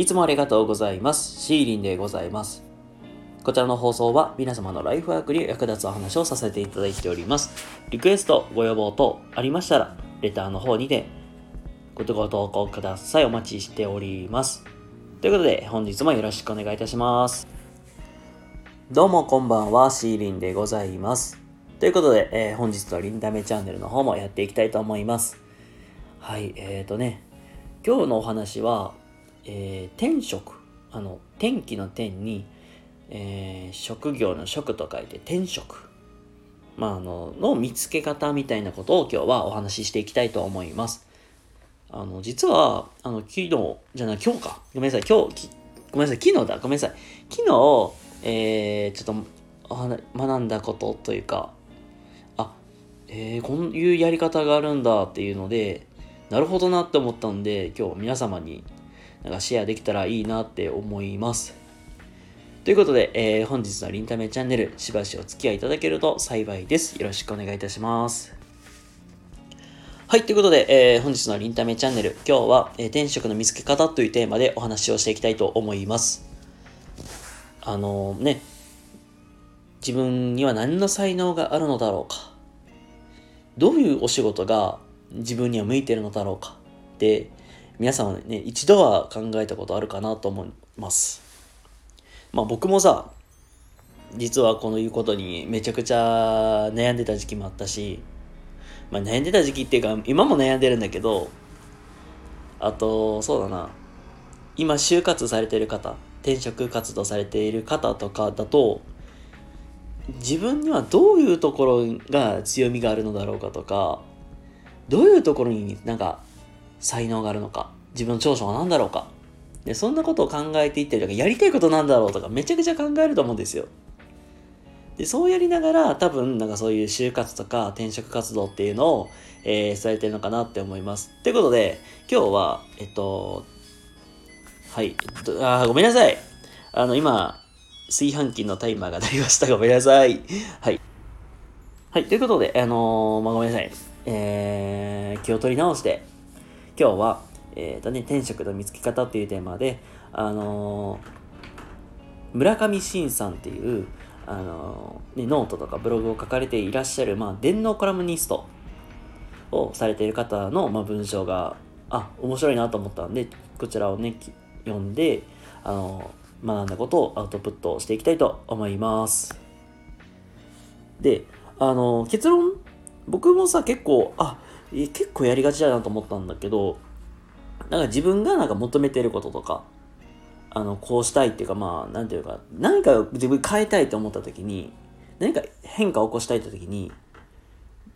いつもありがとうございます。シーリンでございます。こちらの放送は皆様のライフワークに役立つお話をさせていただいております。リクエスト、ご要望等ありましたら、レターの方にてご投稿ください。お待ちしております。ということで、本日もよろしくお願いいたします。どうもこんばんは、シーリンでございます。ということで、えー本日のリンダメチャンネルの方もやっていきたいと思います。はい、えーとね、今日のお話は、えー天職、あの、天気の天に、えー職業の職と書いて天職。まあ、あの、の見つけ方みたいなことを今日はお話ししていきたいと思います。あの、実は、あの、昨日、じゃない、今日か。ごめんなさい、今日、ごめんなさい、昨日だ、ごめんなさい。昨日、えー、ちょっと学んだことというか、あ、えー、こういうやり方があるんだっていうので、なるほどなって思ったんで、今日皆様になんかシェアできたらいいなって思います。ということで、えー本日のリンタメチャンネル、しばしお付き合いいただけると幸いです。よろしくお願いいたします。はい、ということで、えー本日のリンタメチャンネル、今日は、えー転職の見つけ方というテーマでお話をしていきたいと思います。あのね、自分には何の才能があるのだろうか。どういうお仕事が自分には向いてるのだろうか。って、皆さんはね、一度は考えたことあるかなと思います。まあ僕もさ、実はこのいうことにめちゃくちゃ悩んでた時期もあったし、まあ悩んでた時期っていうか、今も悩んでるんだけど、あと、そうだな、今就活されてる方、転職活動されている方とかだと、自分にはどういうところが強みがあるのだろうかとか、どういうところになんか才能があるのか、自分の長所は何だろうか。で、そんなことを考えていったりとか、やりたいことなんだろうとか、めちゃくちゃ考えると思うんですよ。で、そうやりながら、多分、なんかそういう就活とか転職活動っていうのを、えー、されてるのかなって思います。ということで、今日は、えっと、はい、えっと、あごめんなさい。あの、今、炊飯器のタイマーが鳴りました。ごめんなさい。はい。はい、ということで、あのーまあ、ごめんなさい。えー、気を取り直して、今日は、えっ、とね、天職の見つけ方っていうテーマで、あのー村上信さんっていう、あのーね、ノートとかブログを書かれていらっしゃる、まあ、電脳コラムニストをされている方の、まあ、文章が、あ、面白いなと思ったんで、こちらをね、読んで、あの学んだことをアウトプットしていきたいと思います。で、あの結論、僕もさ、結構、あ、結構やりがちだなと思ったんだけど、なんか自分がなんか求めてることとか、あの、こうしたいっていうか、まあ、なんていうか、何か自分変えたいと思った時に、何か変化を起こしたいって時に、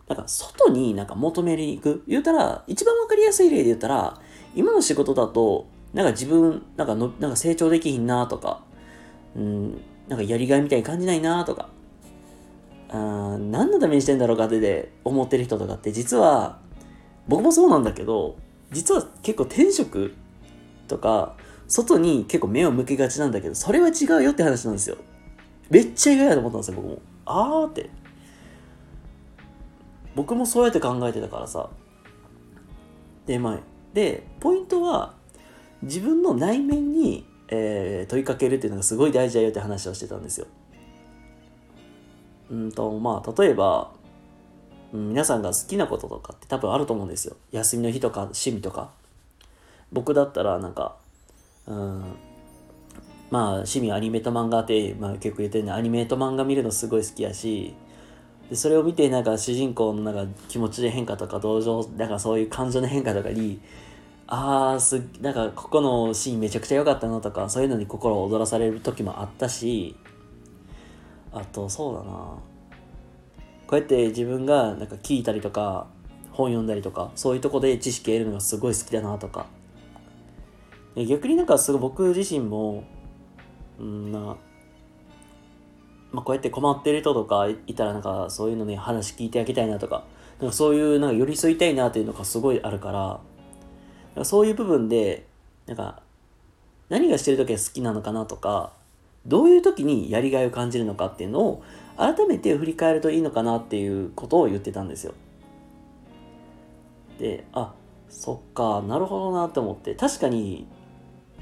なんか外になんか求めに行く。言うたら、一番わかりやすい例で言ったら、今の仕事だと、なんか自分、なんかの、なんか成長できひんなとか、うん、なんかやりがいみたいに感じないなとか、あー何のためにしてんだろうかってで思ってる人とかって実は、僕もそうなんだけど、実は結構転職とか、外に結構目を向けがちなんだけど、それは違うよって話なんですよ。めっちゃ意外だと思ったんですよ、僕も。あーって。僕もそうやって考えてたからさ。で、まあ、で、ポイントは、自分の内面に、えー問いかけるっていうのがすごい大事だよって話をしてたんですよ。うんと、まあ、例えば、皆さんが好きなこととかって多分あると思うんですよ。休みの日とか趣味とか。僕だったらなんか、うん、まあ趣味アニメと漫画って、まあ、結構言ってるねアニメと漫画見るのすごい好きやしでそれを見てなんか主人公のなんか気持ちで変化とか同情なんかそういう感情の変化とかにああすなんかここのシーンめちゃくちゃ良かったなとかそういうのに心を躍らされる時もあったしあとそうだなこうやって自分がなんか聞いたりとか本読んだりとかそういうとこで知識得るのがすごい好きだなとか。逆になんかすごい僕自身もうんな、まあ、こうやって困ってる人とかいたらなんかそういうのね話聞いてあげたいなとかなんかそういうなんか寄り添いたいなっていうのがすごいあるからそういう部分でなんか何がしてる時が好きなのかなとかどういう時にやりがいを感じるのかっていうのを改めて振り返るといいのかなっていうことを言ってたんですよ。であそっかなるほどなって思って確かに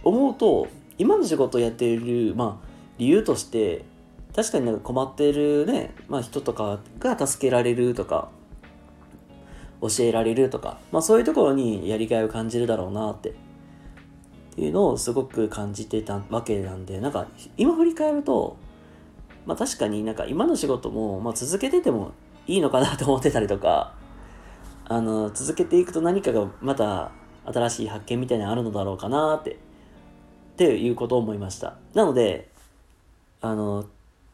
思うと今の仕事をやっている、まあ、理由として確かになんか困ってるね、まあ、人とかが助けられるとか教えられるとか、まあ、そういうところにやりがいを感じるだろうなってっていうのをすごく感じてたわけなんでなんか今振り返ると、まあ、確かになんか今の仕事も、まあ、続けててもいいのかなと思ってたりとかあの続けていくと何かがまた新しい発見みたいなのあるのだろうかなってっていうことを思いました。なのであの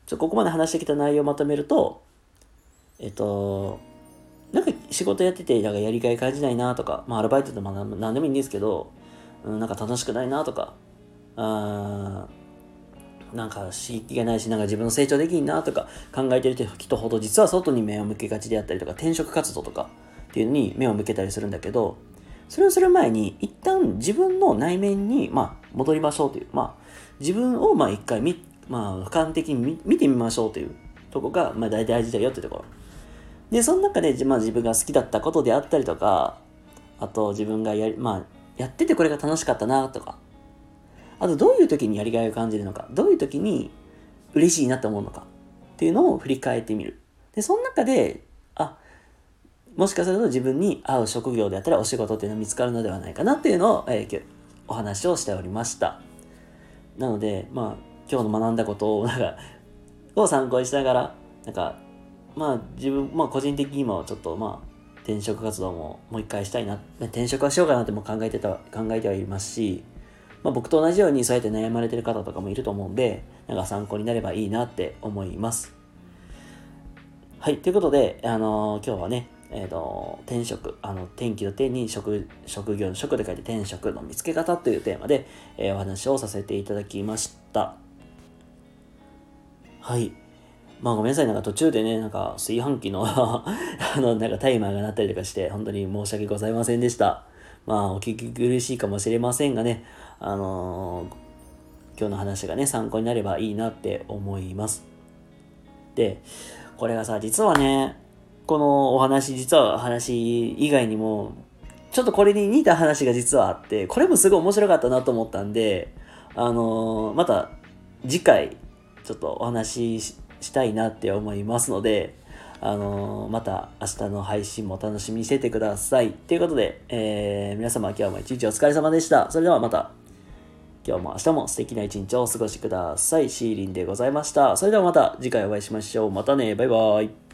ちょここまで話してきた内容をまとめるとえっとなんか仕事やっててなんかやりがい感じないなとか、まあ、アルバイトでも何でもいいんですけど、うん、なんか楽しくないなとかあなんか刺激がないしなんか自分の成長できんなとか考えてる人ほど実は外に目を向けがちであったりとか転職活動とかっていうのに目を向けたりするんだけどそれをする前に一旦自分の内面に、まあ、戻りましょうという、まあ、自分をまあ一回み、まあ、俯瞰的に見てみましょうというとこが、まあ、大事だよってところ。で、その中で、まあ、自分が好きだったことであったりとか、あと自分がや,、まあ、やっててこれが楽しかったなとか、あとどういう時にやりがいを感じるのか、どういう時に嬉しいなって思うのかっていうのを振り返ってみる。で、その中で、あ、もしかすると自分に合う職業であったりお仕事っていうのが見つかるのではないかなっていうのを、えー、お話をしておりました。なので、まあ、今日の学んだことを、なんか、を参考にしながら、なんか、まあ自分、まあ個人的にもちょっとまあ転職活動ももう一回したいな、転職はしようかなっても考えてた、考えてはいますし、まあ僕と同じようにそうやって悩まれてる方とかもいると思うんで、なんか参考になればいいなって思います。はい、ということで、あのー、今日はね、えっ、ー、と、転職、あの、天気の天に職、職業の職で書いて転職の見つけ方というテーマで、えー、お話をさせていただきました。はい。まあごめんなさい、なんか途中でね、なんか炊飯器の あの、なんかタイマーが鳴ったりとかして、本当に申し訳ございませんでした。まあお聞き苦しいかもしれませんがね、あのー、今日の話がね、参考になればいいなって思います。で、これがさ、実はね、このお話、実は話以外にも、ちょっとこれに似た話が実はあって、これもすごい面白かったなと思ったんで、あのー、また次回、ちょっとお話ししたいなって思いますので、あのー、また明日の配信も楽しみにしててください。ということで、えー、皆様今日も一日お疲れ様でした。それではまた、今日も明日も素敵な一日をお過ごしください。シーリンでございました。それではまた次回お会いしましょう。またね。バイバーイ。